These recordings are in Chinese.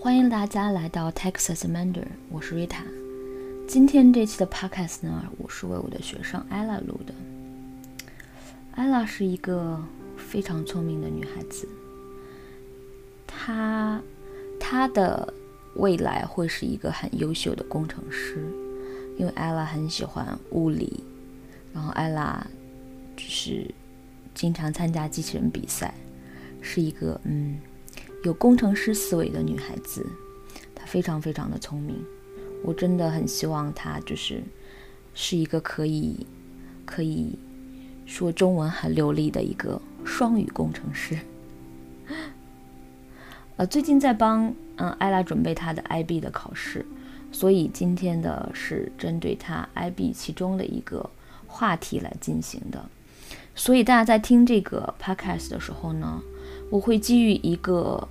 欢迎大家来到 Texas MANDAR，我是 Rita。今天这期的 Podcast 呢，我是为我的学生 Ella 录的。Ella 是一个非常聪明的女孩子，她她的未来会是一个很优秀的工程师，因为 Ella 很喜欢物理，然后 Ella 就是经常参加机器人比赛，是一个嗯。有工程师思维的女孩子，她非常非常的聪明。我真的很希望她就是是一个可以可以说中文很流利的一个双语工程师。呃，最近在帮嗯艾拉准备她的 IB 的考试，所以今天的是针对她 IB 其中的一个话题来进行的。所以大家在听这个 podcast 的时候呢？我会基于一个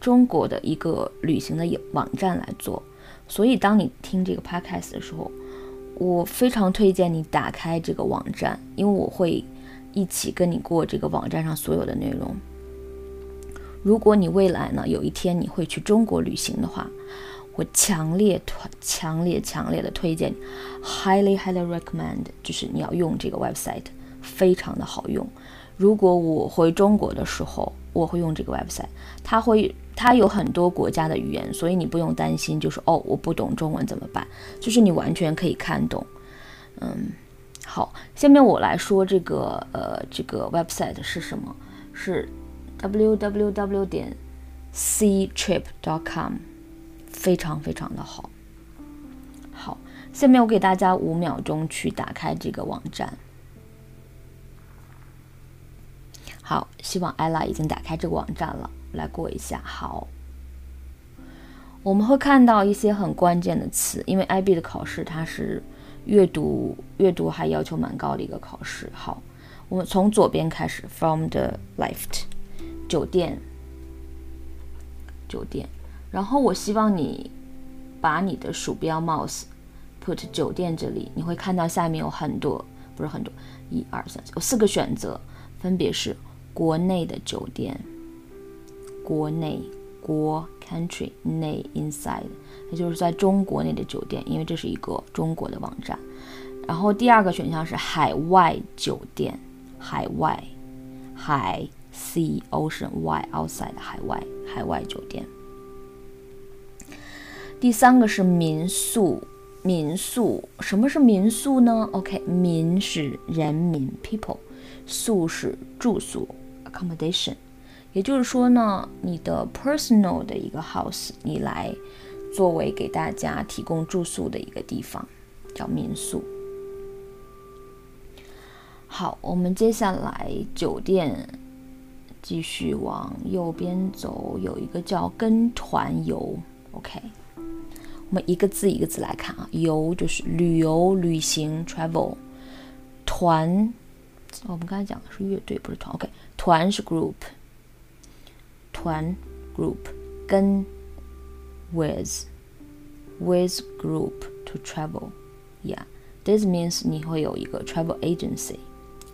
中国的一个旅行的网站来做，所以当你听这个 podcast 的时候，我非常推荐你打开这个网站，因为我会一起跟你过这个网站上所有的内容。如果你未来呢有一天你会去中国旅行的话，我强烈推、强烈、强烈的推荐，highly highly recommend，就是你要用这个 website，非常的好用。如果我回中国的时候，我会用这个 website，它会它有很多国家的语言，所以你不用担心，就是哦我不懂中文怎么办？就是你完全可以看懂。嗯，好，下面我来说这个呃这个 website 是什么？是 www 点 c trip dot com，非常非常的好。好，下面我给大家五秒钟去打开这个网站。好，希望 ella 已经打开这个网站了，来过一下。好，我们会看到一些很关键的词，因为 IB 的考试它是阅读，阅读还要求蛮高的一个考试。好，我们从左边开始，from the left，酒店，酒店。然后我希望你把你的鼠标 mouse put 酒店这里，你会看到下面有很多，不是很多，一二三，有四个选择，分别是。国内的酒店，国内国 country 内 inside，也就是在中国内的酒店，因为这是一个中国的网站。然后第二个选项是海外酒店，海外海 sea ocean y outside 海外海外酒店。第三个是民宿，民宿什么是民宿呢？OK，民是人民 people，宿是住宿。accommodation，也就是说呢，你的 personal 的一个 house，你来作为给大家提供住宿的一个地方，叫民宿。好，我们接下来酒店继续往右边走，有一个叫跟团游。OK，我们一个字一个字来看啊，游就是旅游、旅行 travel，团。我们刚才讲的是乐队，不是团。OK，团是 group，团 group 跟 with with group to travel。Yeah，this means 你会有一个 travel agency，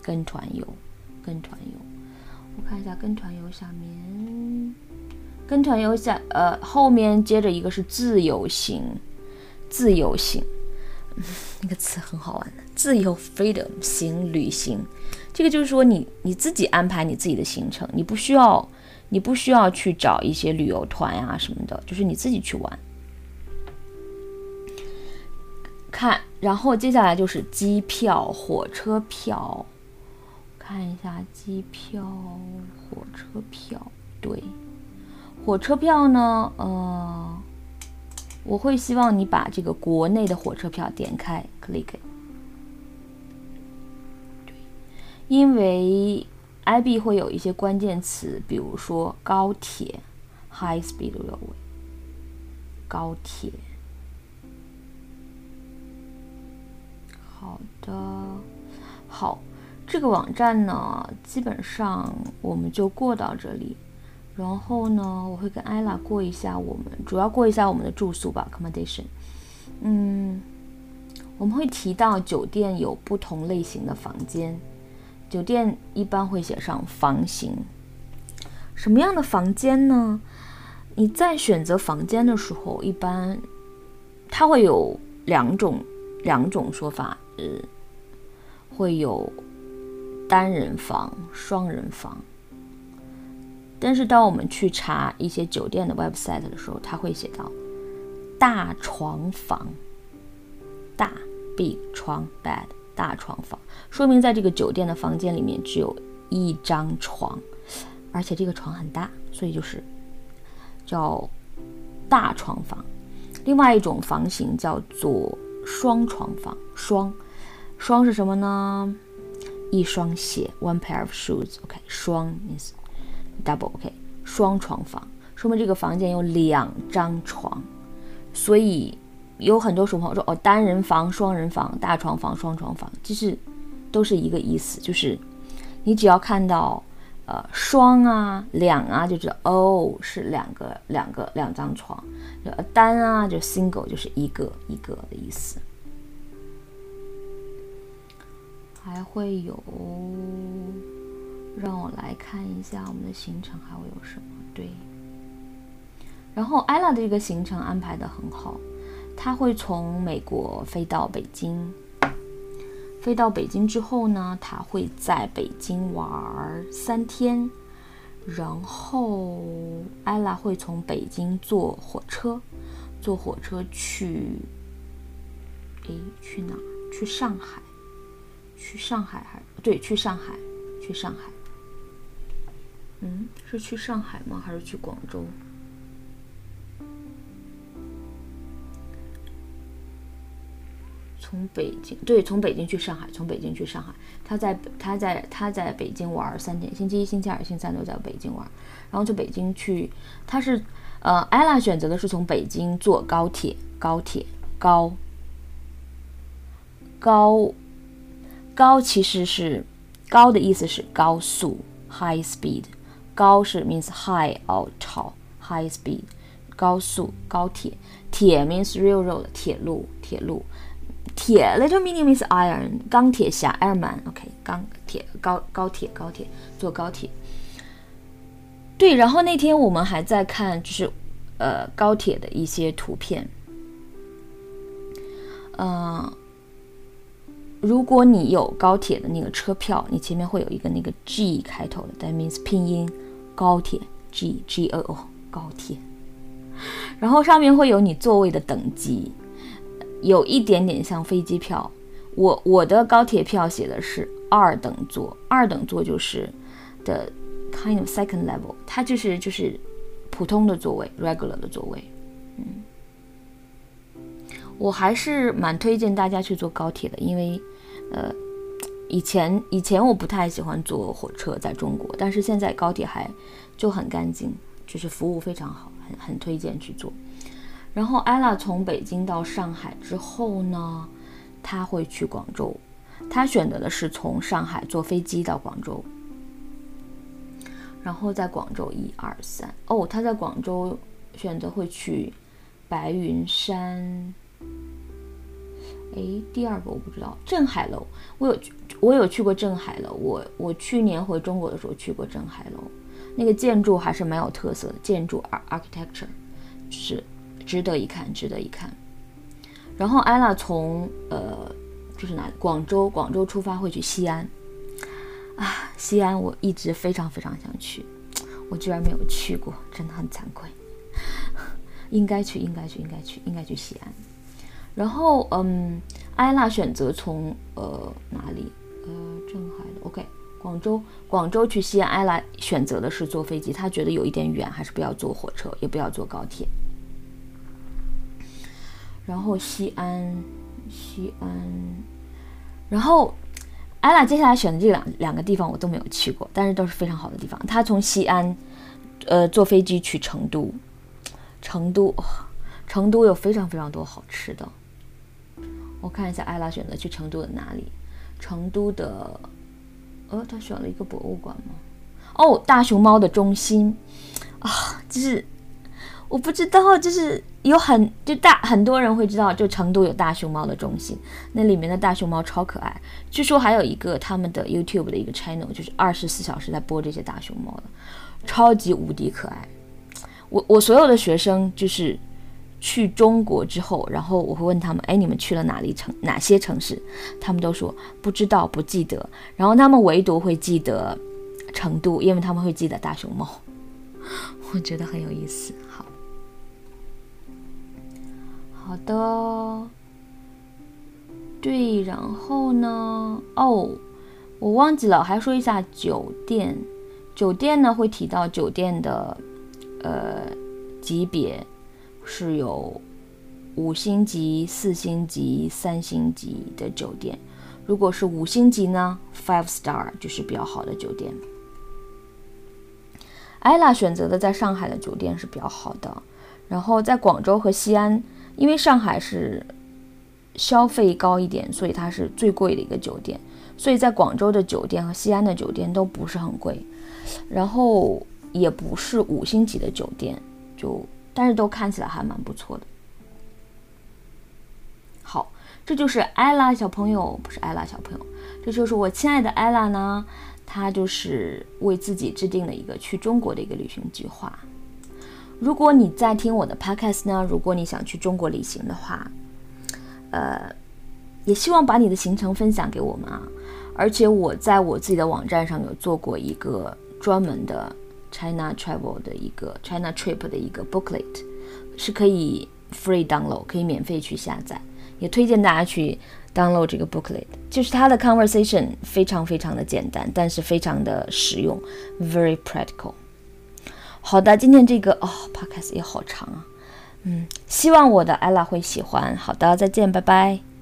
跟团游，跟团游。我看一下跟团游下面，跟团游下呃后面接着一个是自由行，自由行。那个词很好玩的，自由 freedom 行旅行，这个就是说你你自己安排你自己的行程，你不需要你不需要去找一些旅游团呀什么的，就是你自己去玩。看，然后接下来就是机票、火车票，看一下机票、火车票，对，火车票呢，呃。我会希望你把这个国内的火车票点开，click。因为 IB 会有一些关键词，比如说高铁，high speed railway，高铁。好的，好，这个网站呢，基本上我们就过到这里。然后呢，我会跟艾拉过一下我们主要过一下我们的住宿吧，accommodation。嗯，我们会提到酒店有不同类型的房间，酒店一般会写上房型。什么样的房间呢？你在选择房间的时候，一般它会有两种两种说法，呃，会有单人房、双人房。但是当我们去查一些酒店的 website 的时候，它会写到大床房，大 big 床 bed 大床房，说明在这个酒店的房间里面只有一张床，而且这个床很大，所以就是。叫大床房，另外一种房型叫做双床房。双，双是什么呢？一双鞋，one pair of shoes。OK，双 means double。OK，双床房说明这个房间有两张床，所以有很多时候说哦，单人房、双人房、大床房、双床房，其实都是一个意思，就是你只要看到。呃，双啊，两啊，就知道哦，是两个，两个，两张床。呃，单啊，就 single，就是一个一个的意思。还会有，让我来看一下我们的行程还会有什么。对，然后艾拉的这个行程安排的很好，他会从美国飞到北京。飞到北京之后呢，他会在北京玩三天，然后艾拉会从北京坐火车，坐火车去，哎，去哪？去上海？去上海还对，去上海，去上海。嗯，是去上海吗？还是去广州？从北京对，从北京去上海，从北京去上海。他在他在他在北京玩三天，星期一、星期二、星期三都在北京玩，然后从北京去。他是呃，艾拉选择的是从北京坐高铁，高铁高高高其实是高的意思是高速，high speed。高是 means high or tall high speed 高速高铁，铁 means railroad 铁路铁路。铁，little meaning means iron，钢铁侠，Iron Man，OK，钢铁高高铁高铁坐高铁。对，然后那天我们还在看，就是呃高铁的一些图片。嗯，如果你有高铁的那个车票，你前面会有一个那个 G 开头的，that means 拼音高铁 G G O O 高铁，然后上面会有你座位的等级。有一点点像飞机票，我我的高铁票写的是二等座，二等座就是的 kind of second level，它就是就是普通的座位，regular 的座位。嗯，我还是蛮推荐大家去坐高铁的，因为呃，以前以前我不太喜欢坐火车在中国，但是现在高铁还就很干净，就是服务非常好，很很推荐去坐。然后艾拉从北京到上海之后呢，他会去广州。他选择的是从上海坐飞机到广州，然后在广州一二三哦，他在广州选择会去白云山。哎，第二个我不知道，镇海楼。我有去我有去过镇海楼，我我去年回中国的时候去过镇海楼，那个建筑还是蛮有特色的，建筑 architecture 是。值得一看，值得一看。然后艾拉从呃，就是哪广州，广州出发会去西安啊。西安我一直非常非常想去，我居然没有去过，真的很惭愧。应该去，应该去，应该去，应该去西安。然后嗯，艾拉选择从呃哪里？呃，镇海的 OK，广州，广州去西安。艾拉选择的是坐飞机，她觉得有一点远，还是不要坐火车，也不要坐高铁。然后西安，西安，然后艾拉接下来选的这两两个地方我都没有去过，但是都是非常好的地方。他从西安，呃，坐飞机去成都，成都，成都有非常非常多好吃的。我看一下艾拉选择去成都的哪里？成都的，呃，他选了一个博物馆吗？哦，大熊猫的中心，啊，就是。我不知道，就是有很就大很多人会知道，就成都有大熊猫的中心，那里面的大熊猫超可爱。据说还有一个他们的 YouTube 的一个 channel，就是二十四小时在播这些大熊猫的，超级无敌可爱。我我所有的学生就是去中国之后，然后我会问他们，哎，你们去了哪里城哪些城市？他们都说不知道，不记得。然后他们唯独会记得成都，因为他们会记得大熊猫。我觉得很有意思。好，好的。对，然后呢？哦，我忘记了，还说一下酒店。酒店呢会提到酒店的呃级别是有五星级、四星级、三星级的酒店。如果是五星级呢，five star 就是比较好的酒店。艾拉选择的在上海的酒店是比较好的，然后在广州和西安，因为上海是消费高一点，所以它是最贵的一个酒店。所以在广州的酒店和西安的酒店都不是很贵，然后也不是五星级的酒店，就但是都看起来还蛮不错的。好，这就是艾拉小朋友，不是艾拉小朋友，这就是我亲爱的艾拉呢。他就是为自己制定了一个去中国的一个旅行计划。如果你在听我的 podcast 呢，如果你想去中国旅行的话，呃，也希望把你的行程分享给我们啊。而且我在我自己的网站上有做过一个专门的 China Travel 的一个 China Trip 的一个 booklet，是可以 free download，可以免费去下载。也推荐大家去。download 这个 booklet，就是它的 conversation 非常非常的简单，但是非常的实用，very practical。好的，今天这个哦 podcast 也好长啊，嗯，希望我的 ella 会喜欢。好的，再见，拜拜。